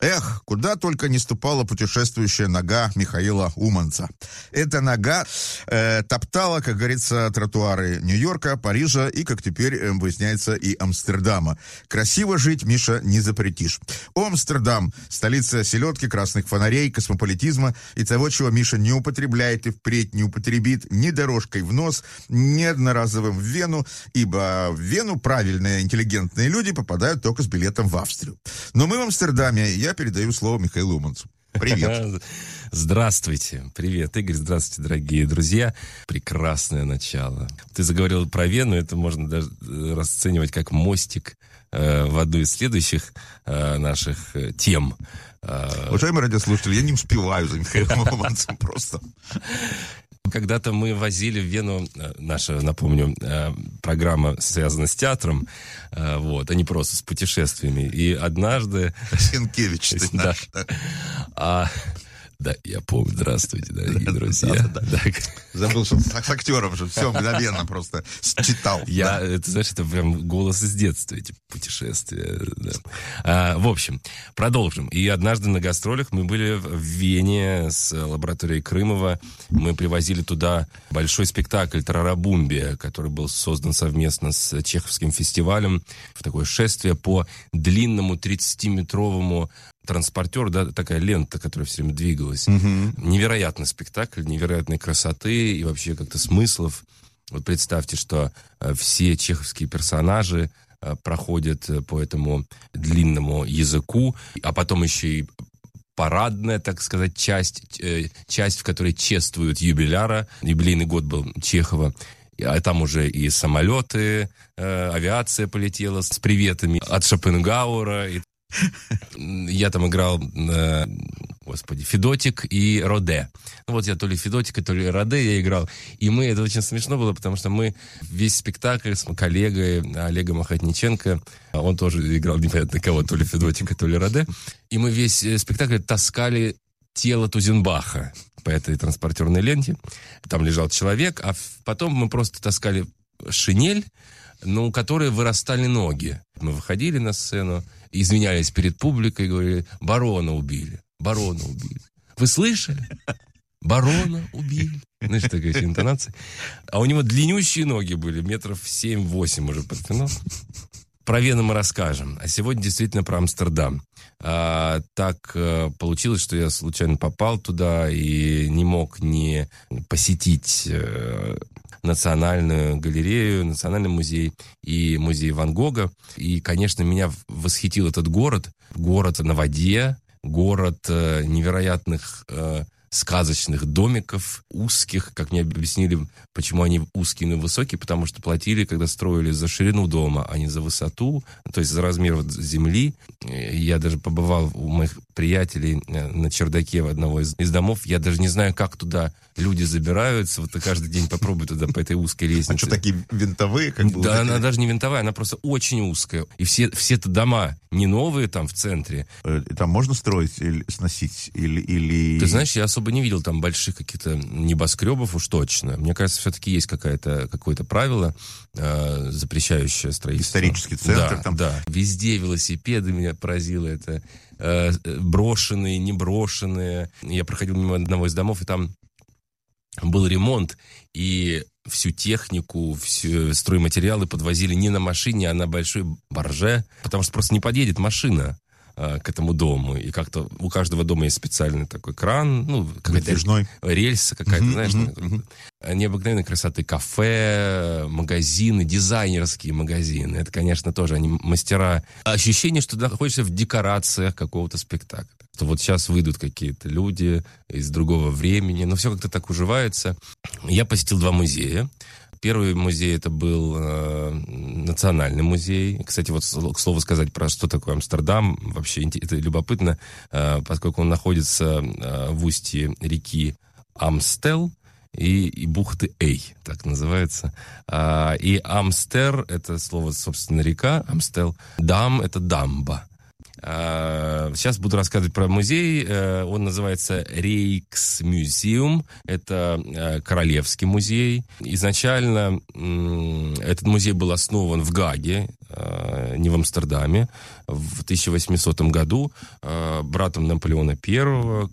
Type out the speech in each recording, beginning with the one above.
Эх, куда только не ступала путешествующая нога Михаила Уманца. Эта нога э, топтала, как говорится, тротуары Нью-Йорка, Парижа и, как теперь э, выясняется, и Амстердама. Красиво жить, Миша, не запретишь. Амстердам, столица селедки, красных фонарей, космополитизма и того, чего Миша не употребляет и впредь не употребит ни дорожкой в нос, ни одноразовым в Вену, ибо в Вену правильные, интеллигентные люди попадают только с билетом в Австрию. Но мы в Амстердаме, я передаю слово Михаилу Уманцу. Привет. Здравствуйте. Привет, Игорь. Здравствуйте, дорогие друзья. Прекрасное начало. Ты заговорил про Вену. Это можно даже э, расценивать как мостик э, в одну из следующих э, наших тем. Уважаемые радиослушатели, я не успеваю за Михаилом Уманцем просто. Когда-то мы возили в Вену, э, наша, напомню, э, программа связана с театром, э, вот, а не просто с путешествиями. И однажды... Сенкевич ты наш. А, да, я помню. Здравствуйте, дорогие друзья. Да, да, да. Забыл, что с актером же все мгновенно просто читал. Я, да. это, знаешь, это прям голос из детства, эти путешествия. Да. А, в общем, продолжим. И однажды на гастролях мы были в Вене с лабораторией Крымова. Мы привозили туда большой спектакль «Тарарабумбия», который был создан совместно с Чеховским фестивалем в такое шествие по длинному 30-метровому транспортер, да, такая лента, которая все время двигалась. Угу. Невероятный спектакль, невероятной красоты и вообще как-то смыслов. Вот представьте, что э, все чеховские персонажи э, проходят э, по этому длинному языку, а потом еще и парадная, так сказать, часть, часть, в которой чествуют юбиляра. Юбилейный год был Чехова. А там уже и самолеты, авиация полетела с приветами от Шопенгауэра. И я там играл, э, господи, Федотик и Роде. Ну вот я то ли Федотика, то ли Роде я играл. И мы, это очень смешно было, потому что мы весь спектакль с коллегой Олегом Охотниченко, он тоже играл непонятно кого, то ли Федотика, то ли Роде. И мы весь э, спектакль таскали тело Тузенбаха по этой транспортерной ленте. Там лежал человек, а потом мы просто таскали шинель, но у которой вырастали ноги. Мы выходили на сцену, извинялись перед публикой, говорили, барона убили, барона убили. Вы слышали? Барона убили. Знаешь, такая интонация. А у него длиннющие ноги были, метров 7-8 уже под. Про Вену мы расскажем. А сегодня действительно про Амстердам. А, так а, получилось, что я случайно попал туда и не мог не посетить а, Национальную галерею, Национальный музей и музей Ван Гога. И, конечно, меня восхитил этот город. Город на воде, город э, невероятных сказочных домиков, узких, как мне объяснили, почему они узкие, но высокие, потому что платили, когда строили за ширину дома, а не за высоту, то есть за размер земли. Я даже побывал у моих приятелей э, на чердаке в одного из, из домов. Я даже не знаю, как туда люди забираются. Вот каждый день попробую туда по этой узкой лестнице. А что, такие винтовые? Как бы, да, она даже не винтовая, она просто очень узкая. И все, все это дома не новые там в центре. Э, там можно строить или сносить? Или, или... Ты знаешь, я особо не видел там больших каких-то небоскребов уж точно. Мне кажется, все-таки есть какая-то, какое-то правило, э, запрещающее строительство. Исторический центр да, там. Да, везде велосипеды меня поразило это Э, брошенные, не брошенные. Я проходил мимо одного из домов, и там был ремонт, и всю технику, всю стройматериалы подвозили не на машине, а на большой барже, потому что просто не подъедет машина. А, к этому дому. И как-то у каждого дома есть специальный такой кран, ну, какая-то рельса какая-то, uh-huh, знаешь, uh-huh, uh-huh. необыкновенной красоты кафе, магазины, дизайнерские магазины. Это, конечно, тоже они мастера. Ощущение, что находишься в декорациях какого-то спектакля. Что вот сейчас выйдут какие-то люди из другого времени, но все как-то так уживается. Я посетил два музея. Первый музей это был э, национальный музей. Кстати, вот к слову сказать про что такое Амстердам, вообще это любопытно, э, поскольку он находится э, в устье реки Амстел, и, и бухты Эй, так называется. А, и Амстер — это слово, собственно, река, Амстел. Дам — это дамба. Сейчас буду рассказывать про музей. Он называется Рейкс Мюзеум. Это Королевский музей. Изначально этот музей был основан в Гаге, не в Амстердаме, в 1800 году братом Наполеона I,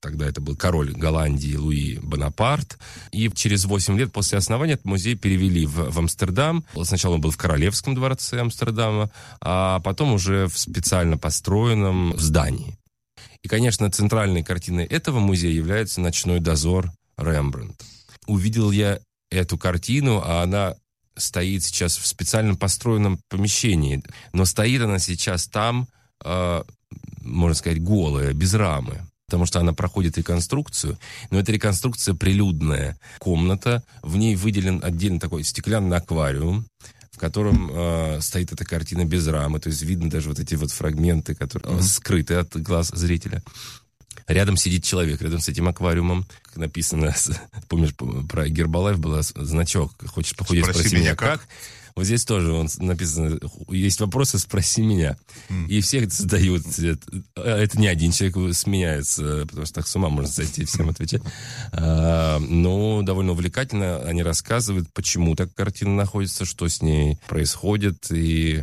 Тогда это был король Голландии Луи Бонапарт. И через 8 лет после основания этот музей перевели в, в Амстердам. Сначала он был в Королевском дворце Амстердама, а потом уже в специально построенном здании. И, конечно, центральной картиной этого музея является «Ночной дозор» Рембрандт. Увидел я эту картину, а она стоит сейчас в специально построенном помещении. Но стоит она сейчас там, э, можно сказать, голая, без рамы потому что она проходит реконструкцию, но эта реконструкция прилюдная комната, в ней выделен отдельно такой стеклянный аквариум, в котором э, стоит эта картина без рамы, то есть видно даже вот эти вот фрагменты, которые mm-hmm. скрыты от глаз зрителя. Рядом сидит человек, рядом с этим аквариумом, как написано, помнишь, про Гербалайф был значок, хочешь похудеть, спроси, спроси меня как. как. Вот здесь тоже он написано, есть вопросы, спроси меня. Mm. И все задают. Это, это не один человек сменяется, потому что так с ума можно зайти всем отвечать. А, но довольно увлекательно они рассказывают, почему так картина находится, что с ней происходит и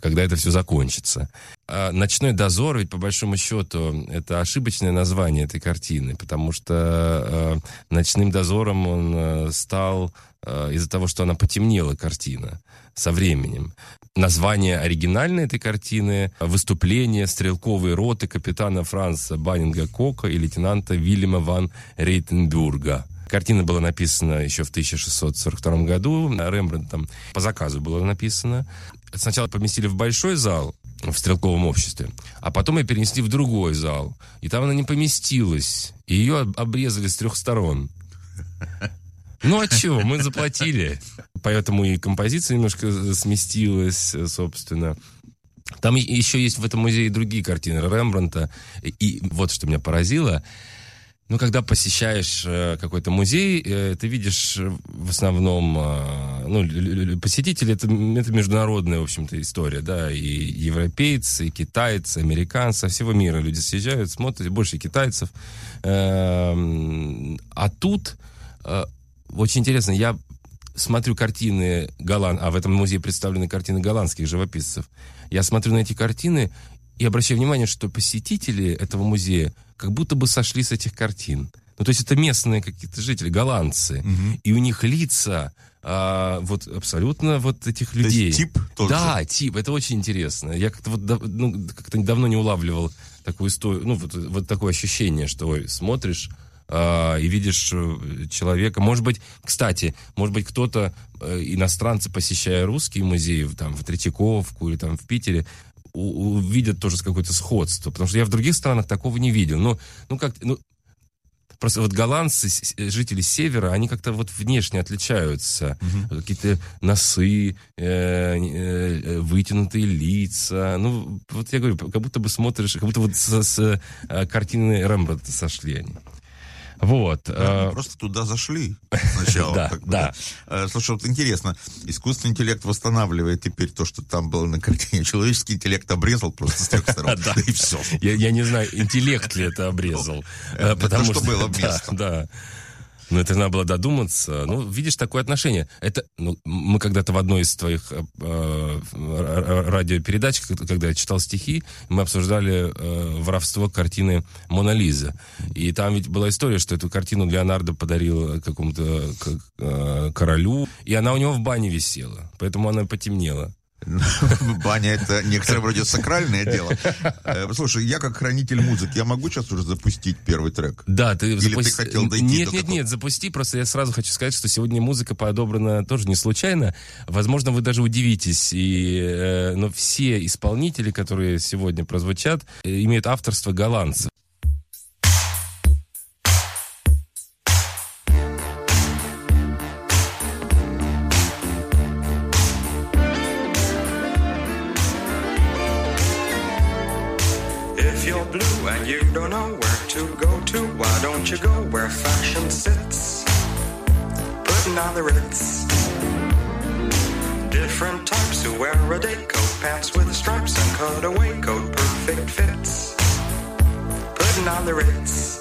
когда это все закончится. А «Ночной дозор» ведь, по большому счету, это ошибочное название этой картины, потому что э, «Ночным дозором» он стал из-за того, что она потемнела, картина, со временем. Название оригинальной этой картины – «Выступление стрелковой роты капитана Франца Баннинга Кока и лейтенанта Вильяма ван Рейтенбурга». Картина была написана еще в 1642 году. Рембрандтом по заказу было написано сначала поместили в большой зал в стрелковом обществе, а потом ее перенесли в другой зал. И там она не поместилась. И ее обрезали с трех сторон. Ну а чего, мы заплатили. Поэтому и композиция немножко сместилась, собственно. Там еще есть в этом музее другие картины Рембранта. И вот что меня поразило – ну, когда посещаешь э, какой-то музей, э, ты видишь в основном, э, ну, посетители, это, это международная, в общем-то, история, да, и европейцы, и китайцы, американцы, всего мира люди съезжают, смотрят, больше китайцев. Э, а тут очень интересно, я смотрю картины голланд, а в этом музее представлены картины голландских живописцев. Я смотрю на эти картины и обращаю внимание, что посетители этого музея как будто бы сошли с этих картин. Ну, то есть это местные какие-то жители, голландцы. Угу. И у них лица а, вот абсолютно вот этих людей. То есть тип тоже? Да, тип. Это очень интересно. Я как-то вот ну, как-то давно не улавливал такую историю, ну, вот, вот такое ощущение, что ой, смотришь и видишь э, человека. Может быть, кстати, может быть, кто-то, э, иностранцы, посещая русские музеи, там, в Третьяковку или там в Питере, увидят тоже какое-то сходство. Потому что я в других странах такого не видел. Но, ну, как, ну, Просто вот голландцы, жители севера, они как-то вот внешне отличаются. Угу. Какие-то носы, э, э, вытянутые лица. Ну, вот я говорю, как будто бы смотришь, как будто вот с, с э, картины Рембрандта сошли они. Вот. Да, э... просто туда зашли сначала. Да, да. Э, слушай, вот интересно, искусственный интеллект восстанавливает теперь то, что там было на картине. Человеческий интеллект обрезал просто с трех сторон. Да, и все. Я не знаю, интеллект ли это обрезал. Э, потому что было место. Да. Ну, это надо было додуматься. Ну, видишь, такое отношение. Это, ну, мы когда-то в одной из твоих э, э, радиопередач, когда я читал стихи, мы обсуждали э, воровство картины «Мона Лиза». И там ведь была история, что эту картину Леонардо подарил какому-то э, королю, и она у него в бане висела, поэтому она потемнела. Баня это некоторое вроде сакральное дело. Э, слушай, я как хранитель музыки, я могу сейчас уже запустить первый трек? Да, ты Или запусти... ты хотел дойти Нет, до нет, такого? нет, запусти. Просто я сразу хочу сказать, что сегодня музыка подобрана тоже не случайно. Возможно, вы даже удивитесь. И, э, но все исполнители, которые сегодня прозвучат, э, имеют авторство голландцев. The ritz. Different types who wear a day coat, pants with stripes and cutaway coat, perfect fits. Putting on the Ritz.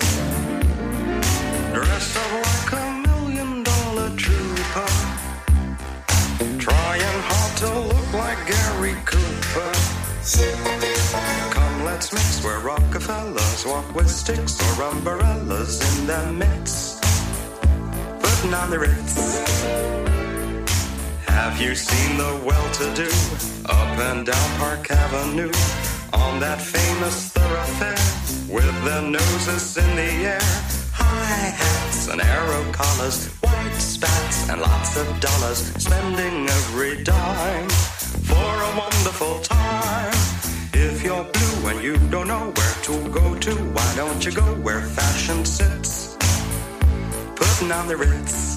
Dressed up like a million dollar trooper. Trying hard to look like Gary Cooper. Come, let's mix where Rockefellers walk with sticks or umbrellas in their midst. Putting on the Ritz. Have you seen the well-to-do up and down Park Avenue on that famous thoroughfare with their noses in the air? High hats and arrow collars, white spats and lots of dollars, spending every dime for a wonderful time. If you're blue and you don't know where to go to, why don't you go where fashion sits? Putting on the Ritz.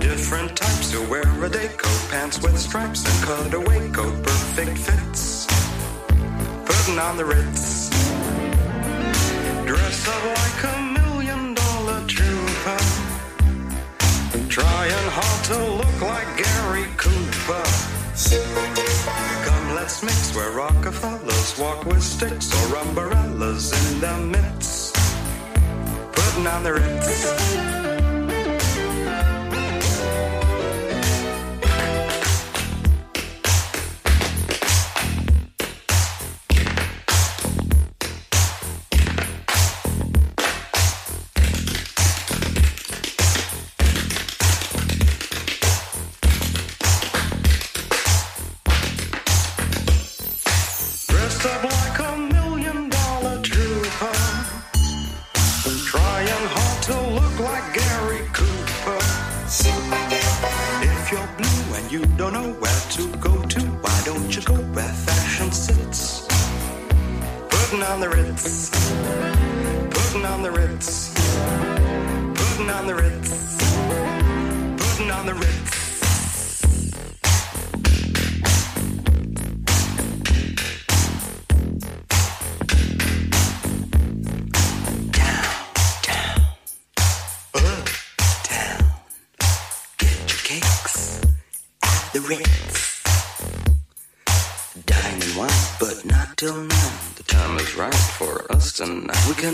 Different types who wear a day coat, pants with stripes and cutaway coat, perfect fits. Putting on the Ritz. Dress up like a million dollar trooper. Trying hard to look like Gary Cooper. Come, let's mix where Rockefellers walk with sticks or umbrellas in their midst. On the another.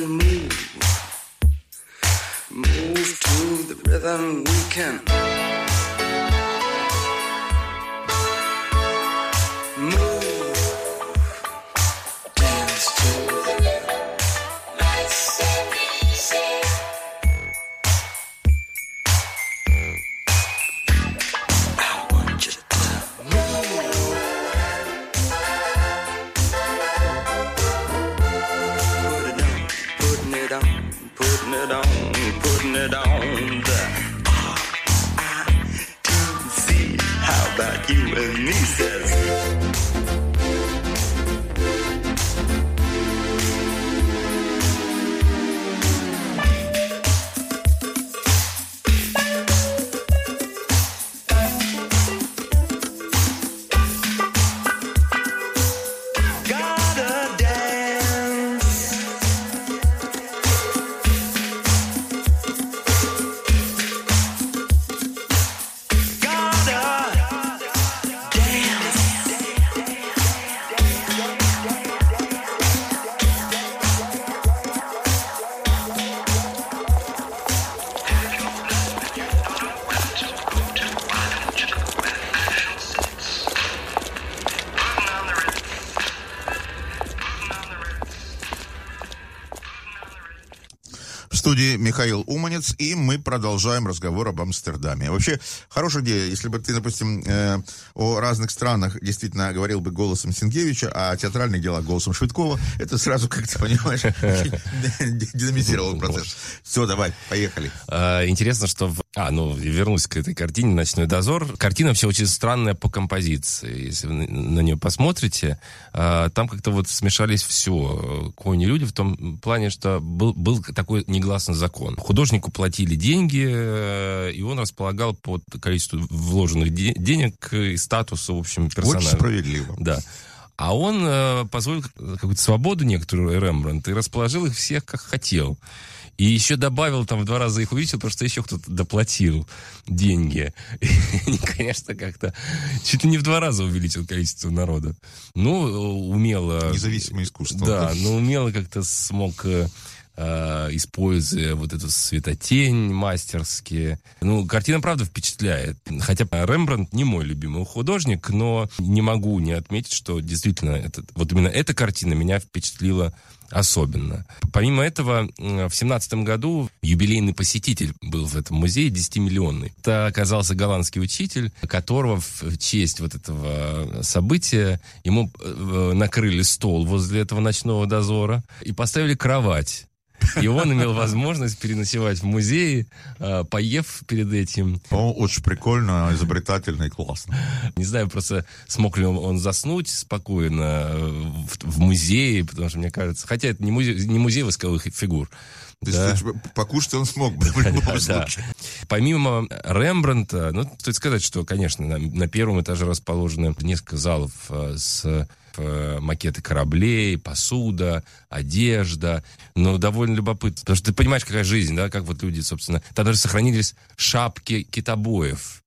Can move. Move to the rhythm we can. Студии Михаил Уманец, и мы продолжаем разговор об Амстердаме. Вообще, хорошая идея, если бы ты, допустим, э, о разных странах действительно говорил бы голосом Сенкевича, а о театральных делах голосом Швидкова, это сразу как-то, понимаешь, динамизировал процесс. Все, давай, поехали. А, Интересно, что... в- А, ну, вернусь к этой картине «Ночной дозор». Картина вообще очень странная по композиции. Если вы на- нее посмотрите, а, там как-то вот смешались все. Кони люди в том плане, что был, был такой негласный закон. Художнику платили деньги, э, и он располагал под количество вложенных де- денег и статуса, в общем, персонажа. Очень справедливо. Да. А он э, позволил какую-то свободу некоторую Рембрандт и расположил их всех как хотел. И еще добавил, там в два раза их увеличил, потому что еще кто-то доплатил деньги. И, конечно, как-то чуть ли не в два раза увеличил количество народа. Ну, умело... Независимое искусство. Да, но умело как-то смог э, э, используя вот эту светотень мастерски. Ну, картина, правда, впечатляет. Хотя Рембрандт не мой любимый художник, но не могу не отметить, что действительно этот, вот именно эта картина меня впечатлила особенно. Помимо этого, в семнадцатом году юбилейный посетитель был в этом музее, 10-миллионный. Это оказался голландский учитель, которого в честь вот этого события ему э, накрыли стол возле этого ночного дозора и поставили кровать и он имел возможность переночевать в музее, а, поев перед этим. Он очень прикольно, изобретательно и классно. Не знаю, просто смог ли он заснуть спокойно э, в, в музее, потому что, мне кажется, хотя это не музей, не музей восковых фигур, то да. есть покушать он смог бы в любом да, случае. Да. Помимо Рембранта, ну, стоит сказать, что, конечно, на, на первом этаже расположены несколько залов э, с Э, макеты кораблей, посуда, одежда. Но довольно любопытно. Потому что ты понимаешь, какая жизнь, да, как вот люди, собственно... Там даже сохранились шапки китобоев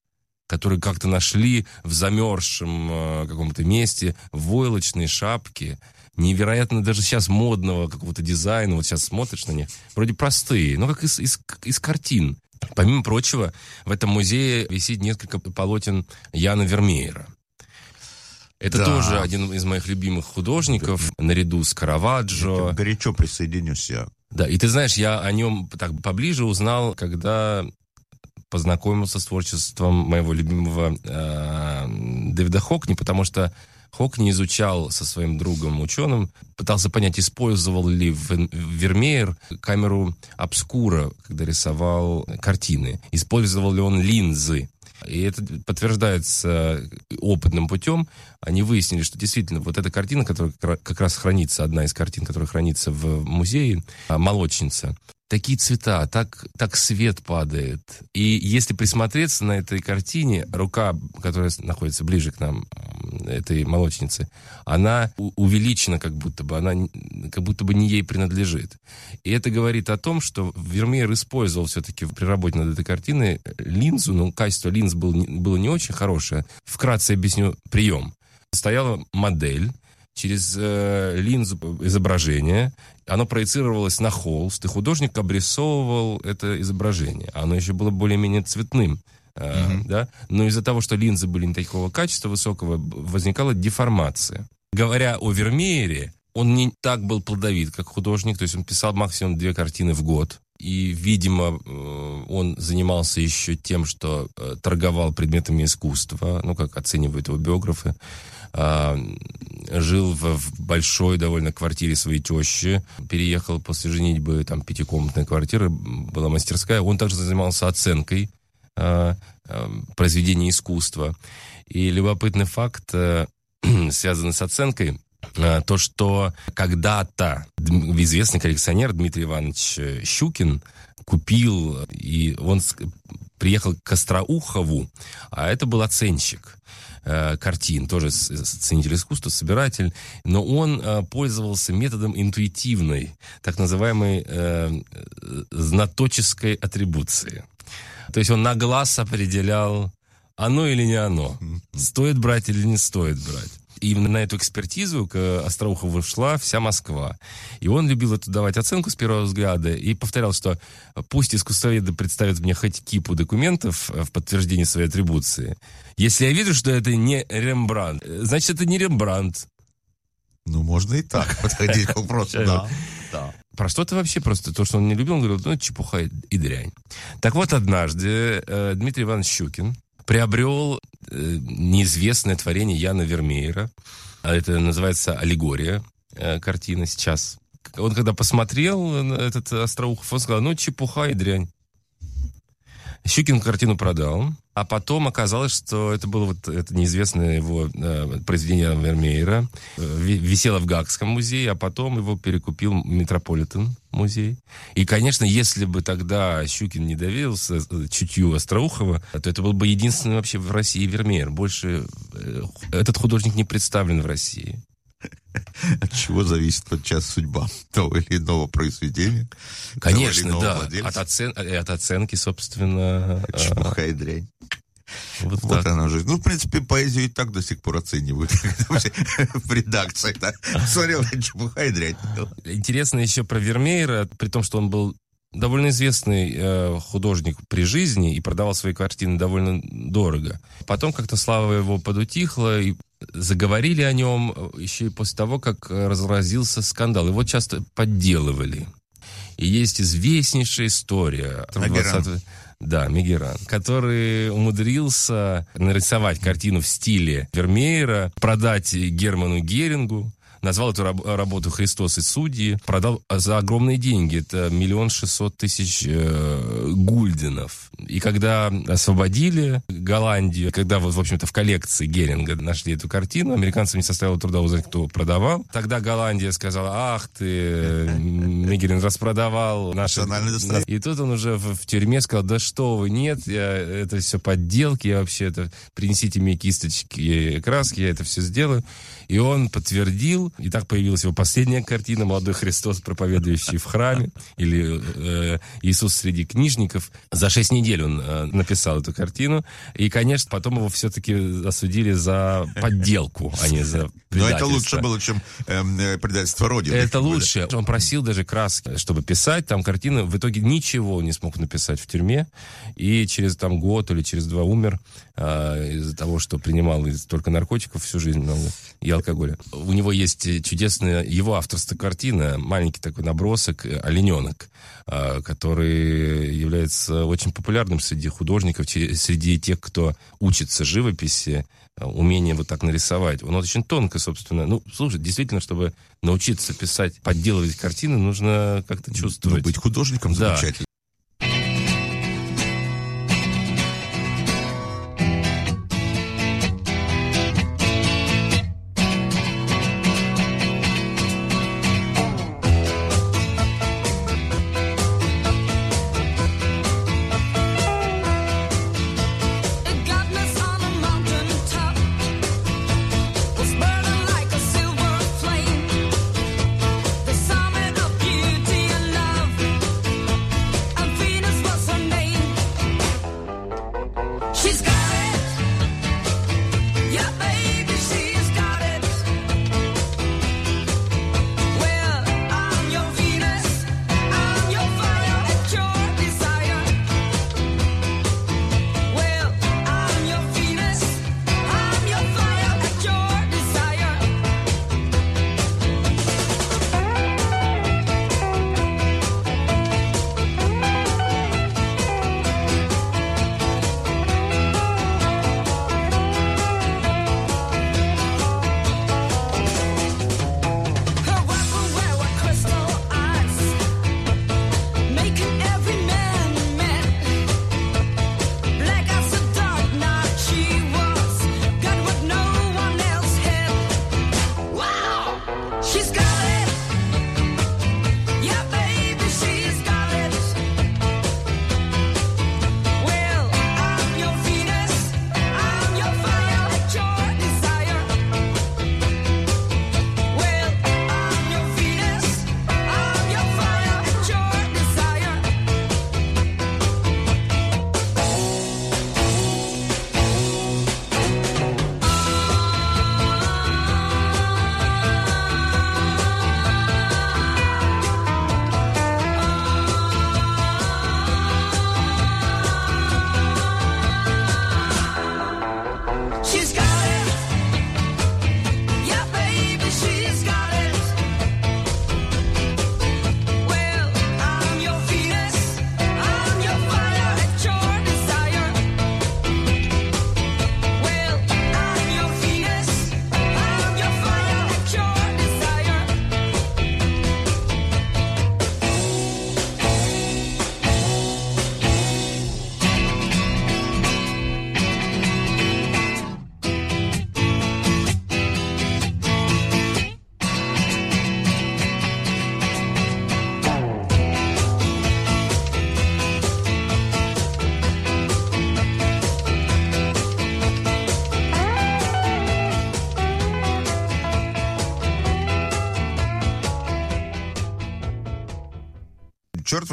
которые как-то нашли в замерзшем э, каком-то месте войлочные шапки, невероятно даже сейчас модного какого-то дизайна, вот сейчас смотришь на них, вроде простые, но как из, из, из картин. Помимо прочего, в этом музее висит несколько полотен Яна Вермеера. Это да. тоже один из моих любимых художников, да. наряду с Караваджо. Я горячо присоединюсь я. Да, и ты знаешь, я о нем так поближе узнал, когда познакомился с творчеством моего любимого э, Дэвида Хокни, потому что Хокни изучал со своим другом ученым, пытался понять, использовал ли Вермеер камеру обскура, когда рисовал картины, использовал ли он линзы и это подтверждается опытным путем. Они выяснили, что действительно вот эта картина, которая как раз хранится, одна из картин, которая хранится в музее, а, «Молочница», такие цвета, так, так свет падает. И если присмотреться на этой картине, рука, которая находится ближе к нам, этой молочницы, она увеличена как будто бы, она как будто бы не ей принадлежит. И это говорит о том, что Вермеер использовал все-таки при работе над этой картиной линзу, но качество линз был, было не очень хорошее. Вкратце объясню прием. Стояла модель, через э, линзу изображения, оно проецировалось на холст, и художник обрисовывал это изображение. Оно еще было более-менее цветным. Mm-hmm. да? Но из-за того, что линзы были не такого качества высокого, возникала деформация. Говоря о Вермеере, он не так был плодовит, как художник, то есть он писал максимум две картины в год. И, видимо, э, он занимался еще тем, что э, торговал предметами искусства, ну, как оценивают его биографы. А, жил в, в большой довольно квартире своей тещи, переехал после женитьбы, там, пятикомнатная квартира, была мастерская. Он также занимался оценкой Э, э, произведения искусства. И любопытный факт, э, связанный с оценкой, то, что когда-то известный коллекционер Дмитрий Иванович Щукин купил, и он приехал к Остроухову, а это был оценщик картин, тоже ценитель искусства, собиратель, но он пользовался методом интуитивной, так называемой э, знаточеской атрибуции. То есть он на глаз определял, оно или не оно, стоит брать или не стоит брать. И именно на эту экспертизу к Остроухову шла вся Москва. И он любил эту давать оценку с первого взгляда и повторял, что пусть искусствоведы представят мне хоть кипу документов в подтверждение своей атрибуции. Если я вижу, что это не Рембрандт, значит, это не Рембрандт. Ну, можно и так подходить к вопросу, да. да. Простота вообще просто то, что он не любил, он говорил, ну, чепуха и дрянь. Так вот, однажды э, Дмитрий Иванович Щукин приобрел э, неизвестное творение Яна Вермеера. Это называется «Аллегория» э, картина сейчас. Он когда посмотрел на этот Остроухов, он сказал, ну, чепуха и дрянь. Щукин картину продал, а потом оказалось, что это было вот это неизвестное его э, произведение Вермеера. Э, висело в Гагском музее, а потом его перекупил Метрополитен музей. И, конечно, если бы тогда Щукин не доверился э, чутью Остроухова, то это был бы единственный вообще в России Вермеер. Больше э, этот художник не представлен в России. от чего зависит подчас судьба того или иного произведения. Конечно, того или иного да. От, оцен... от оценки, собственно... Чепуха и дрянь. Вот, вот она жизнь. Ну, в принципе, поэзию и так до сих пор оценивают в редакции. Смотрел, чепуха и дрянь. Интересно еще про Вермеера, при том, что он был довольно известный э, художник при жизни и продавал свои картины довольно дорого. Потом как-то слава его подутихла, и заговорили о нем э, еще и после того, как разразился скандал. Его часто подделывали. И есть известнейшая история. 20 да, Мегеран, который умудрился нарисовать картину в стиле Вермеера, продать Герману Герингу, назвал эту раб- работу «Христос и судьи», продал за огромные деньги, это миллион шестьсот тысяч э, гульденов. И когда освободили Голландию, когда, вот, в общем-то, в коллекции Геринга нашли эту картину, американцам не составило труда узнать, кто продавал. Тогда Голландия сказала, ах ты, Мегерин распродавал наши... И тут он уже в, в тюрьме сказал, да что вы, нет, я, это все подделки, я вообще это... Принесите мне кисточки и краски, я это все сделаю. И он подтвердил, и так появилась его последняя картина «Молодой Христос, проповедующий в храме», или э, «Иисус среди книжников». За шесть недель он э, написал эту картину, и, конечно, потом его все-таки осудили за подделку, а не за Но это лучше было, чем э, предательство Родины. Это лучше. Он просил даже краски, чтобы писать там картины. В итоге ничего не смог написать в тюрьме, и через там год или через два умер э, из-за того, что принимал только наркотиков всю жизнь много и алкоголя. У него есть чудесная его авторская картина, маленький такой набросок «Олененок», а, который является очень популярным среди художников, среди тех, кто учится живописи, а, умение вот так нарисовать. Он очень тонко, собственно. Ну, слушай, действительно, чтобы научиться писать, подделывать картины, нужно как-то чувствовать. Ну, быть художником да. замечательно. She's got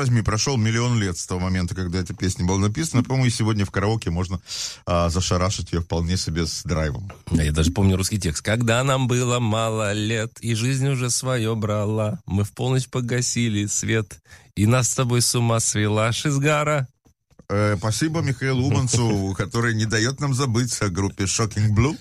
возьми, прошел миллион лет с того момента, когда эта песня была написана. По-моему, и сегодня в караоке можно а, зашарашить ее вполне себе с драйвом. Я даже помню русский текст. Когда нам было мало лет, и жизнь уже свое брала, мы в полночь погасили свет, и нас с тобой с ума свела Шизгара. Э, спасибо Михаилу Уманцу, который не дает нам забыть о группе Shocking Blue.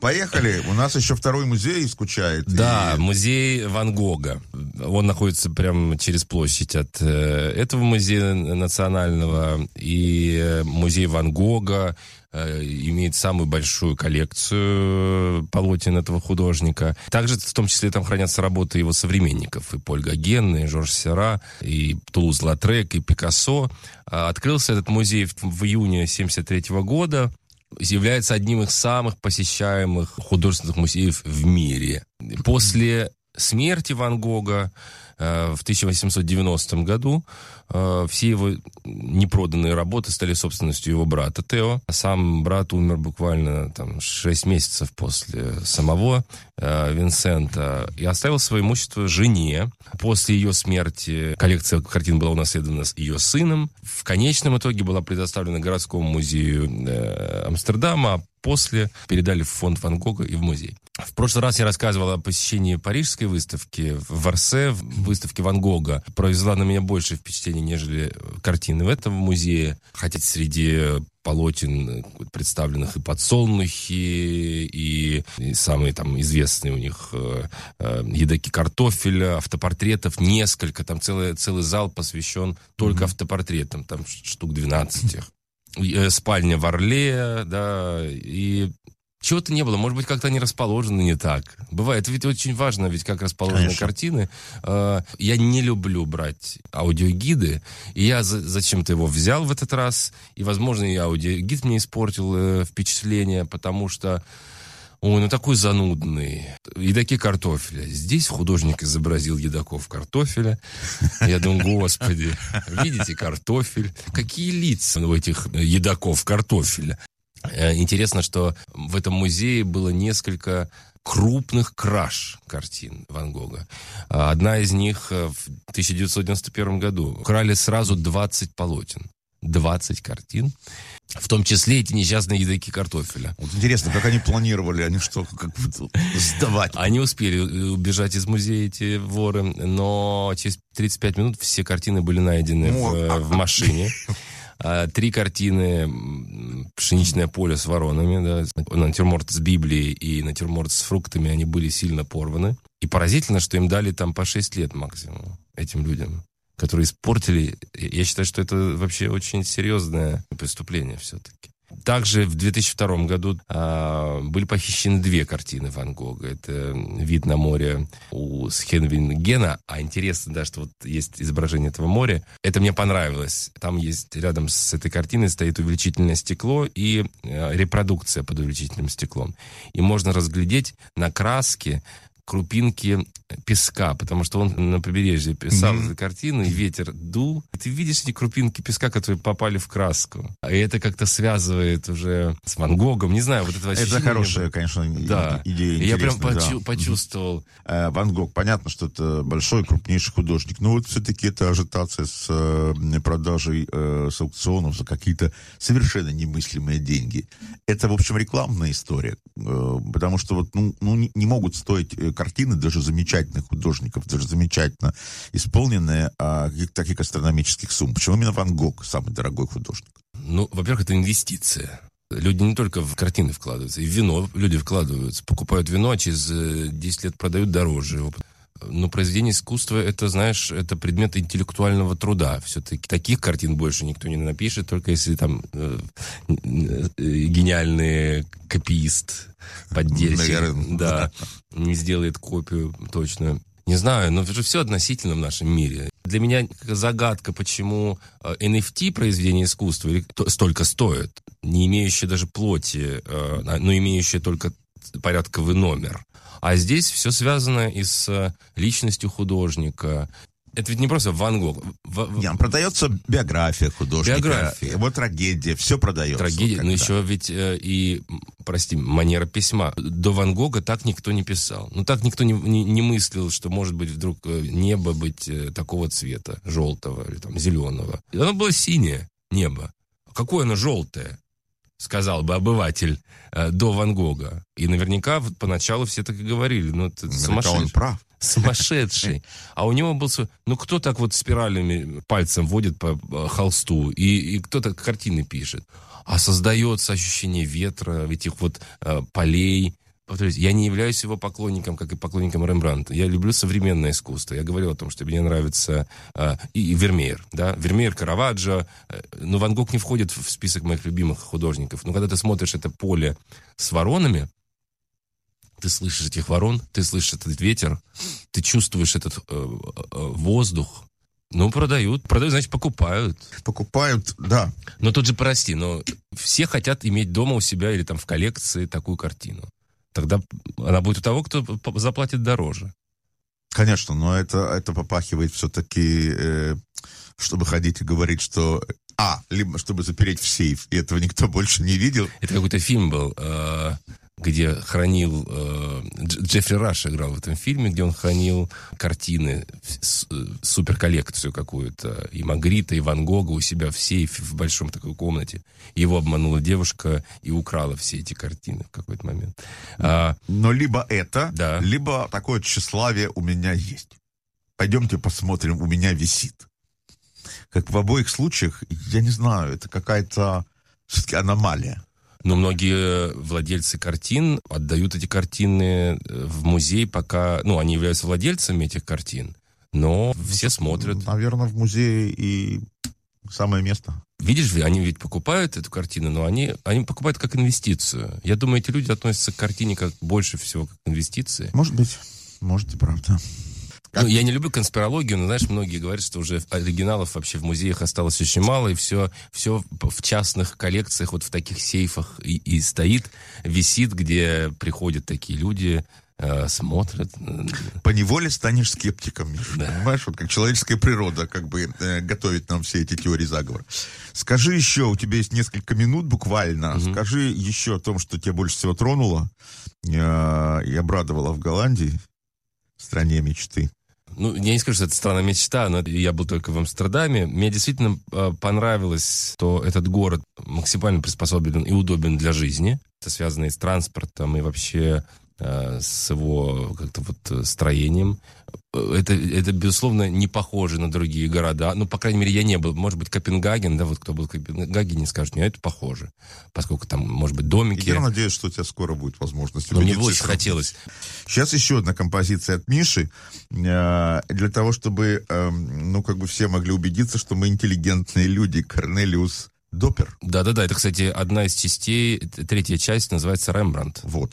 Поехали. У нас еще второй музей скучает. Да, И- музей Ван Гога. Он находится прямо через площадь от э, этого музея национального. И э, музей Ван Гога имеет самую большую коллекцию полотен этого художника. Также в том числе там хранятся работы его современников. И Поль Гоген, и Жорж Сера, и Тулуз Латрек, и Пикассо. А, Открылся этот музей в, июне 73 года является одним из самых посещаемых художественных музеев в мире. После смерти Ван Гога э, в 1890 году э, все его непроданные работы стали собственностью его брата Тео. Сам брат умер буквально там 6 месяцев после самого э, Винсента и оставил свое имущество жене. После ее смерти коллекция картин была унаследована ее сыном. В конечном итоге была предоставлена городскому музею э, Амстердама, а после передали в фонд Ван Гога и в музей. В прошлый раз я рассказывал о посещении парижской выставки в Варсе, в выставке Ван Гога. Произвела на меня большее впечатление, нежели картины в этом музее. Хотя среди полотен, представленных и подсолнухи, и, и самые там известные у них э, э, едоки картофеля, автопортретов, несколько, там целый, целый зал посвящен только автопортретам, там штук 12 их. И, э, Спальня в Орле, да, и чего-то не было. Может быть, как-то они расположены не так. Бывает, ведь очень важно, ведь как расположены Конечно. картины. Э, Я не люблю брать аудиогиды, и я за- зачем-то его взял в этот раз, и, возможно, и аудиогид мне испортил э, впечатление, потому что Ой, ну такой занудный. Едоки картофеля. Здесь художник изобразил едоков картофеля. Я думаю, господи, видите картофель? Какие лица у этих едоков картофеля? Э, Интересно, что в этом музее было несколько крупных краж картин Ван Гога. А Одна из них э, в 1991 году. Украли сразу 20 полотен. 20 картин. В том числе эти несчастные едоки картофеля. Вот интересно, как они планировали, они что, как сдавать? Они успели убежать из музея, эти воры, но через 35 минут все картины были найдены в, э, в машине. А, Три картины «Пшеничное поле с воронами», да, натюрморт с Библией и натюрморт с фруктами, они были сильно порваны. И поразительно, что им дали там по 6 лет максимум, этим людям, которые испортили. Я считаю, что это вообще очень серьезное преступление все-таки. Также в 2002 году а, были похищены две картины Ван Гога. Это «Вид на море» у Схенвингена. А интересно, да, что вот есть изображение этого моря. Это мне понравилось. Там есть рядом с этой картиной стоит увеличительное стекло и э, репродукция под увеличительным стеклом. И можно разглядеть на краске крупинки песка, потому что он на побережье писал эту картину, и ветер дул. И ты видишь эти крупинки песка, которые попали в краску. И это как-то связывает уже с Ван Гогом. Не знаю, вот это Это ощущение хорошая, конечно, Да. идея. Я прям интересная, да. почу- почувствовал. Э, Ван Гог, понятно, что это большой, крупнейший художник, но вот все-таки это ажитация с э, продажей э, с аукционов за какие-то совершенно немыслимые деньги. Это, в общем, рекламная история, э, потому что вот, ну, ну, не, не могут стоить картины даже замечательных художников, даже замечательно исполненные, а таких астрономических сумм. Почему именно Ван Гог самый дорогой художник? Ну, во-первых, это инвестиция. Люди не только в картины вкладываются, и в вино люди вкладываются. Покупают вино, а через э, 10 лет продают дороже. Но произведение искусства, это, знаешь, это предмет интеллектуального труда. Все-таки таких картин больше никто не напишет, только если там э, э, гениальный копиист, поддельщик, Наверное. да, не сделает копию точно. Не знаю, но это же все относительно в нашем мире. Для меня загадка, почему э, NFT произведение искусства столько стоит, не имеющее даже плоти, э, а, но имеющее только порядковый номер. А здесь все связано и с э, личностью художника. это ведь не просто Ван Гог. В- Не, продается биография художника, Биография. его трагедия, все продается. Трагедия, но Когда. еще ведь э, и, прости, манера письма. До Ван Гога так никто не писал. Ну, так никто не, не, не мыслил, что может быть вдруг э, небо быть э, такого цвета, желтого или там зеленого. И Оно было синее, небо. Какое оно желтое? Сказал бы обыватель э, до Ван Гога. И наверняка поначалу все так и говорили. Ну, это сумасшедший. он прав. Сумасшедший. А у него был... Ну, кто так вот спиралями пальцем водит по э, холсту, и, и кто так картины пишет? А создается ощущение ветра, этих вот э, полей. Повторюсь, я не являюсь его поклонником, как и поклонником Рембрандта. Я люблю современное искусство. Я говорил о том, что мне нравится э, и, и Вермеер, да, Вермеер, Караваджо. Э, но Ван Гог не входит в список моих любимых художников. Но когда ты смотришь это поле с воронами, ты слышишь этих ворон, ты слышишь этот ветер, ты чувствуешь этот э, э, воздух. Ну, продают. Продают, значит, покупают. Покупают, да. Но тут же, прости, но все хотят иметь дома у себя или там в коллекции такую картину. Тогда она будет у того, кто заплатит дороже. Конечно, но это, это попахивает все-таки, э, чтобы ходить и говорить, что... А, либо чтобы запереть в сейф, и этого никто больше не видел. Это какой-то фильм был, э, где хранил... э, Дж- Джеффри Раш играл в этом фильме, где он хранил картины, э, суперколлекцию какую-то, и Магрита, и Ван Гога у себя в сейфе в большом такой комнате. Его обманула девушка и украла все эти картины в какой-то момент. А, Но либо это, Да. либо такое тщеславие у меня есть. Пойдемте посмотрим, у меня висит. Как в обоих случаях, я не знаю, это какая-то все-таки аномалия. Но многие владельцы картин отдают эти картины э, в музей, пока... Ну, они являются владельцами этих картин, но все смотрят. Наверное, в музее и самое место. Видишь, ли, они ведь покупают эту картину, но они, они покупают как инвестицию. Я думаю, эти люди относятся к картине как больше всего как к инвестиции. Может быть, может и правда. Ну, я не люблю конспирологию, но, знаешь, многие говорят, что уже оригиналов вообще в музеях осталось очень мало, и все, все в частных коллекциях, вот в таких сейфах и, и стоит, висит, где приходят такие люди, э, смотрят. По неволе станешь скептиком, Миша, Да. понимаешь? Вот как человеческая природа как бы э, готовит нам все эти теории заговора. Скажи еще, у тебя есть несколько минут буквально, скажи еще о том, что тебя больше всего тронуло э, и обрадовало в Голландии, стране мечты. Ну, я не скажу, что это страна мечта, но я был только в Амстердаме. Мне действительно э, понравилось, что этот город максимально приспособлен и удобен для жизни. Это связано и с транспортом, и вообще с его как-то вот э, строением. Э, Это, это, безусловно, не похоже на другие города. Ну, по крайней мере, я не был. Может быть, Копенгаген, да, вот кто был в Копенгагене, скажет, нет, это похоже. Поскольку там, может быть, И домики. я надеюсь, что у тебя скоро будет возможность Но мне убедиться, бы очень хотелось. Сейчас еще одна композиция от Миши, э, для того, чтобы, эм, ну, как бы все могли убедиться, что мы интеллигентные люди. Корнелиус Доппер. Да-да-да, это, кстати, одна из частей, третья часть называется «Рембрандт». Вот.